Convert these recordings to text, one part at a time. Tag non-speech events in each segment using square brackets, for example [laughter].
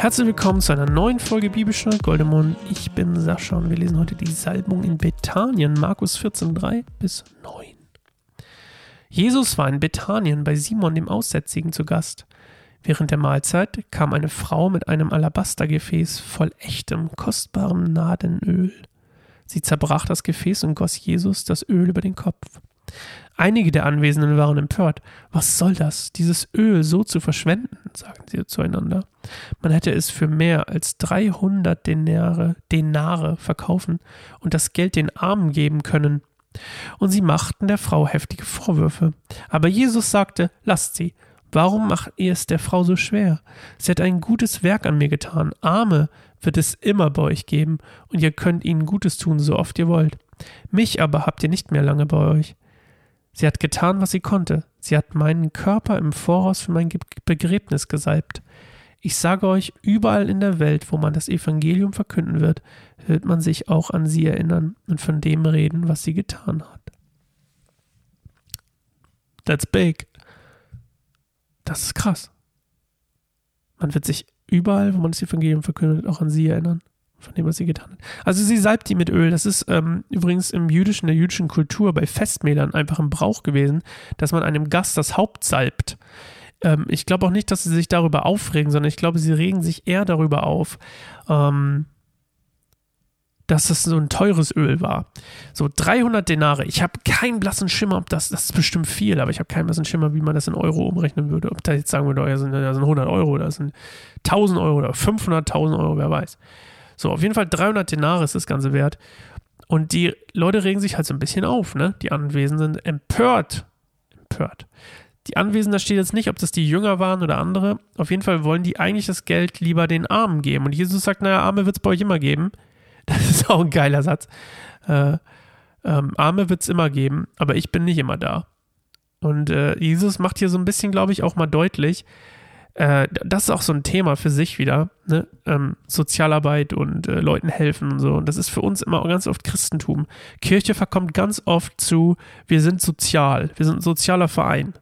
Herzlich willkommen zu einer neuen Folge Bibelstunde Goldemond. Ich bin Sascha und wir lesen heute die Salbung in Bethanien, Markus 14, 3 bis 9. Jesus war in Bethanien bei Simon dem Aussätzigen zu Gast. Während der Mahlzeit kam eine Frau mit einem Alabastergefäß voll echtem, kostbarem Nadenöl. Sie zerbrach das Gefäß und goss Jesus das Öl über den Kopf. Einige der Anwesenden waren empört. Was soll das, dieses Öl so zu verschwenden? sagten sie zueinander. Man hätte es für mehr als 300 Denare, Denare verkaufen und das Geld den Armen geben können. Und sie machten der Frau heftige Vorwürfe. Aber Jesus sagte, lasst sie. Warum macht ihr es der Frau so schwer? Sie hat ein gutes Werk an mir getan. Arme wird es immer bei euch geben, und ihr könnt ihnen Gutes tun, so oft ihr wollt. Mich aber habt ihr nicht mehr lange bei euch. Sie hat getan, was sie konnte. Sie hat meinen Körper im Voraus für mein Begräbnis gesalbt. Ich sage euch, überall in der Welt, wo man das Evangelium verkünden wird, wird man sich auch an sie erinnern und von dem reden, was sie getan hat. That's big. Das ist krass. Man wird sich überall, wo man das Evangelium verkündet, auch an sie erinnern von dem, was sie getan hat. Also sie salbt die mit Öl. Das ist ähm, übrigens im jüdischen, der jüdischen Kultur bei Festmählern einfach ein Brauch gewesen, dass man einem Gast das Haupt salbt. Ähm, ich glaube auch nicht, dass sie sich darüber aufregen, sondern ich glaube, sie regen sich eher darüber auf, ähm, dass das so ein teures Öl war. So 300 Denare. Ich habe keinen blassen Schimmer, ob das, das ist bestimmt viel, aber ich habe keinen blassen Schimmer, wie man das in Euro umrechnen würde. Ob da jetzt sagen würde, oh, das sind, das sind 100 Euro, das sind 1000 Euro oder 500.000 Euro, wer weiß. So, auf jeden Fall 300 Denare ist das Ganze wert. Und die Leute regen sich halt so ein bisschen auf, ne? Die Anwesenden sind empört. Empört. Die Anwesenden, da steht jetzt nicht, ob das die Jünger waren oder andere. Auf jeden Fall wollen die eigentlich das Geld lieber den Armen geben. Und Jesus sagt, naja, Arme wird es bei euch immer geben. [laughs] Das ist auch ein geiler Satz. Äh, ähm, Arme wird es immer geben, aber ich bin nicht immer da. Und äh, Jesus macht hier so ein bisschen, glaube ich, auch mal deutlich, äh, das ist auch so ein Thema für sich wieder, ne? ähm, Sozialarbeit und äh, Leuten helfen und so. Und das ist für uns immer ganz oft Christentum. Kirche verkommt ganz oft zu, wir sind sozial, wir sind ein sozialer Verein.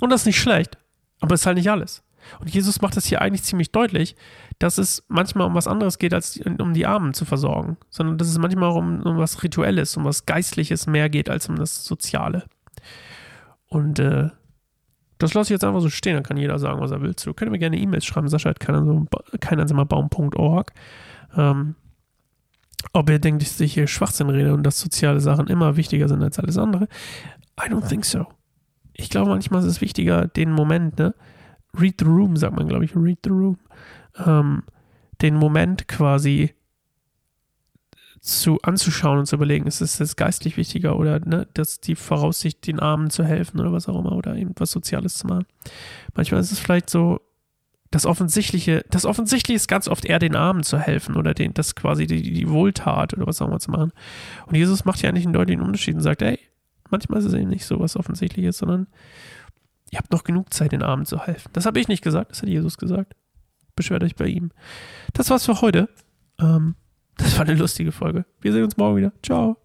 Und das ist nicht schlecht, aber es ist halt nicht alles. Und Jesus macht das hier eigentlich ziemlich deutlich, dass es manchmal um was anderes geht, als um die Armen zu versorgen, sondern dass es manchmal um, um was Rituelles, um was Geistliches mehr geht als um das Soziale. Und äh, das lasse ich jetzt einfach so stehen, dann kann jeder sagen, was er will. So könnt ihr mir gerne E-Mails schreiben, Sascha hat keineinsamerbaum.org. Ähm, ob ihr denkt, dass ich hier Schwachsinn rede und dass soziale Sachen immer wichtiger sind als alles andere. I don't think so. Ich glaube, manchmal ist es wichtiger, den Moment, ne? Read the room, sagt man, glaube ich, read the room. Ähm, den Moment quasi zu anzuschauen und zu überlegen, ist es jetzt geistlich wichtiger oder ne, dass die Voraussicht, den Armen zu helfen oder was auch immer oder irgendwas Soziales zu machen. Manchmal ist es vielleicht so, das Offensichtliche, das Offensichtliche ist ganz oft eher den Armen zu helfen oder den, das quasi die, die Wohltat oder was auch immer zu machen. Und Jesus macht ja eigentlich einen deutlichen Unterschied und sagt, ey, manchmal ist es eben nicht so was Offensichtliches, sondern ihr habt noch genug Zeit, den Armen zu helfen. Das habe ich nicht gesagt, das hat Jesus gesagt. Beschwert euch bei ihm. Das war's für heute. Ähm, das war eine lustige Folge. Wir sehen uns morgen wieder. Ciao.